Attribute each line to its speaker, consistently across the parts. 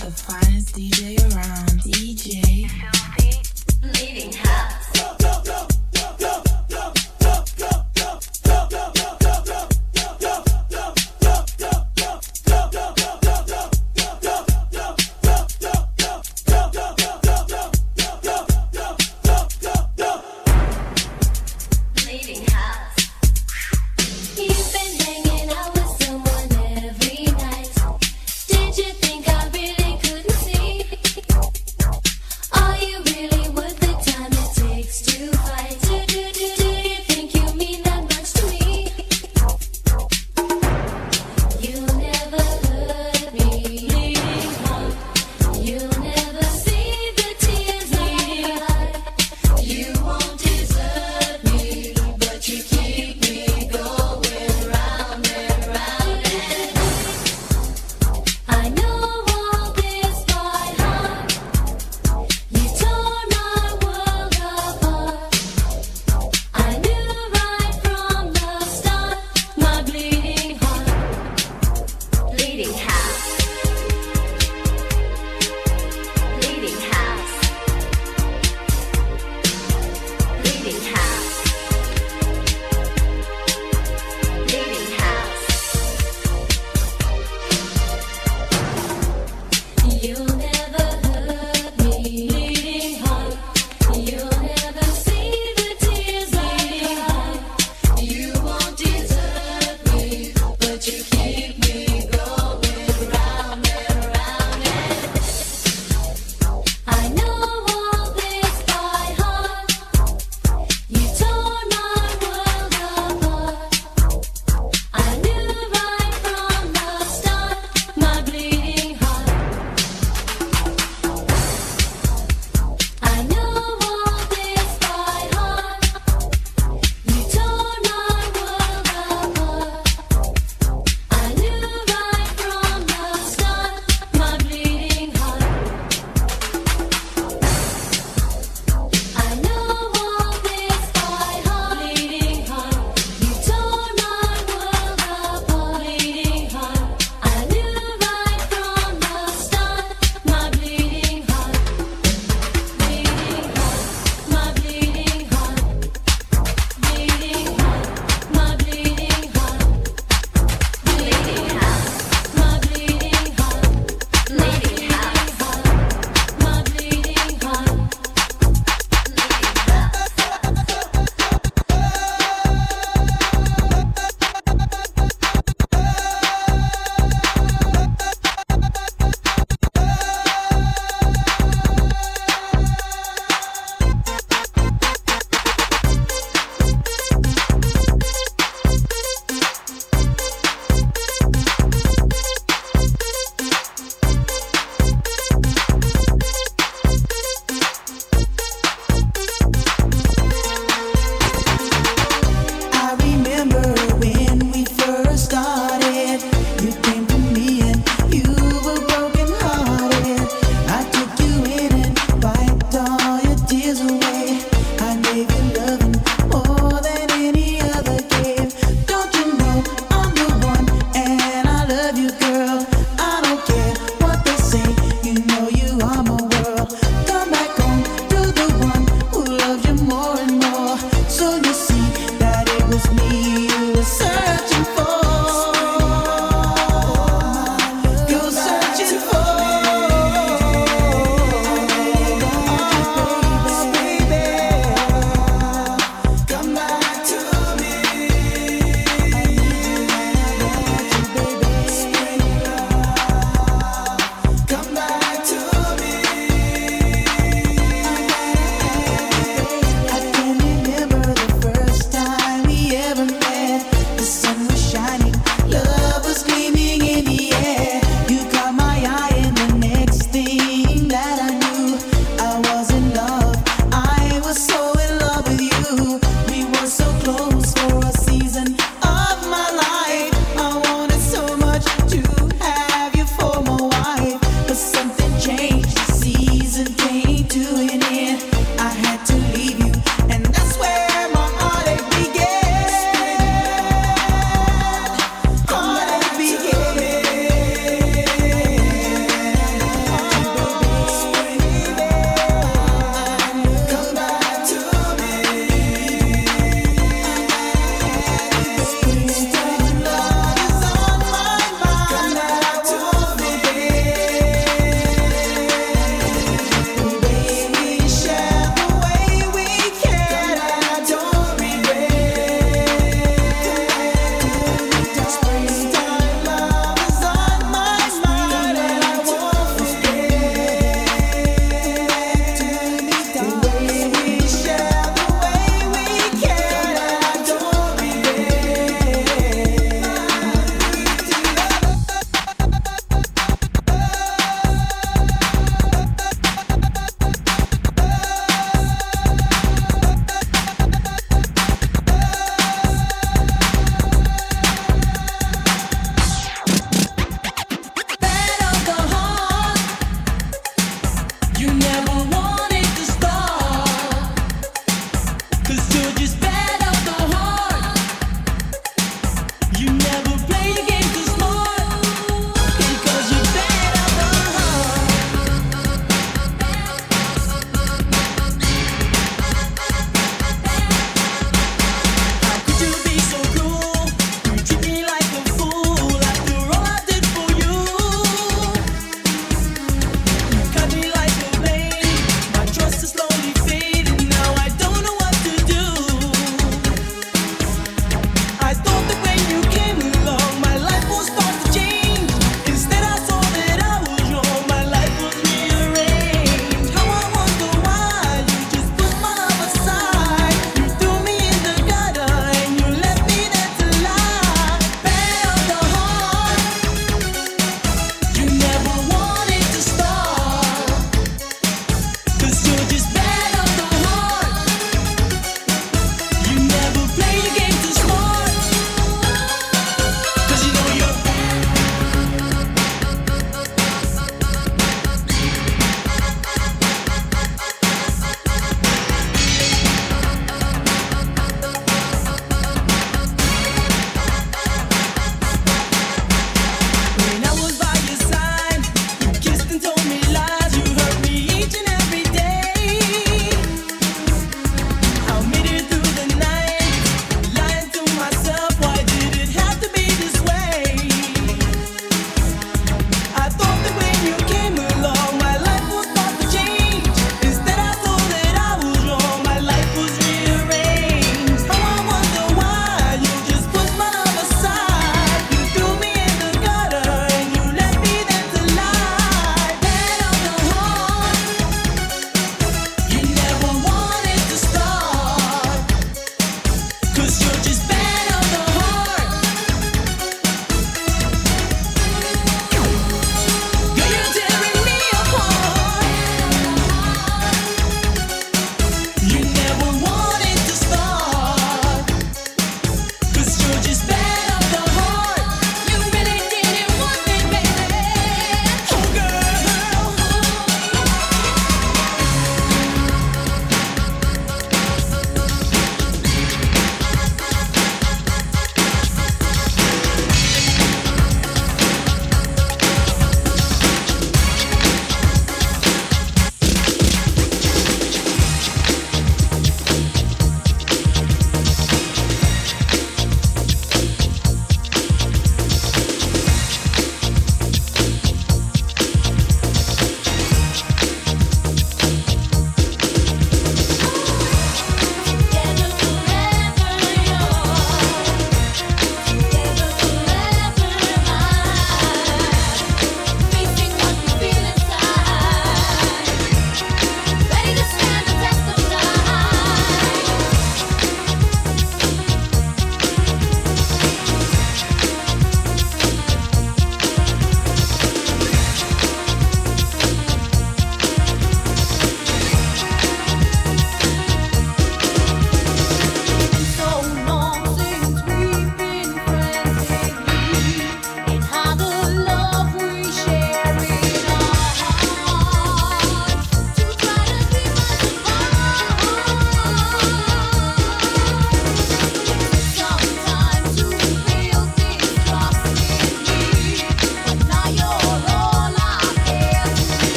Speaker 1: the
Speaker 2: finest DJ around. DJ. Philippe. Leading her.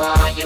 Speaker 2: To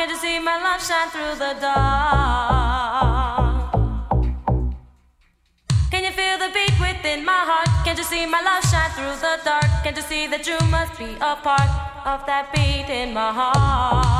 Speaker 2: Can't you see my love
Speaker 1: shine through the dark? Can you feel the beat within my heart? Can't you see my love shine through the dark? Can't you see that you must be a part of that beat in my heart?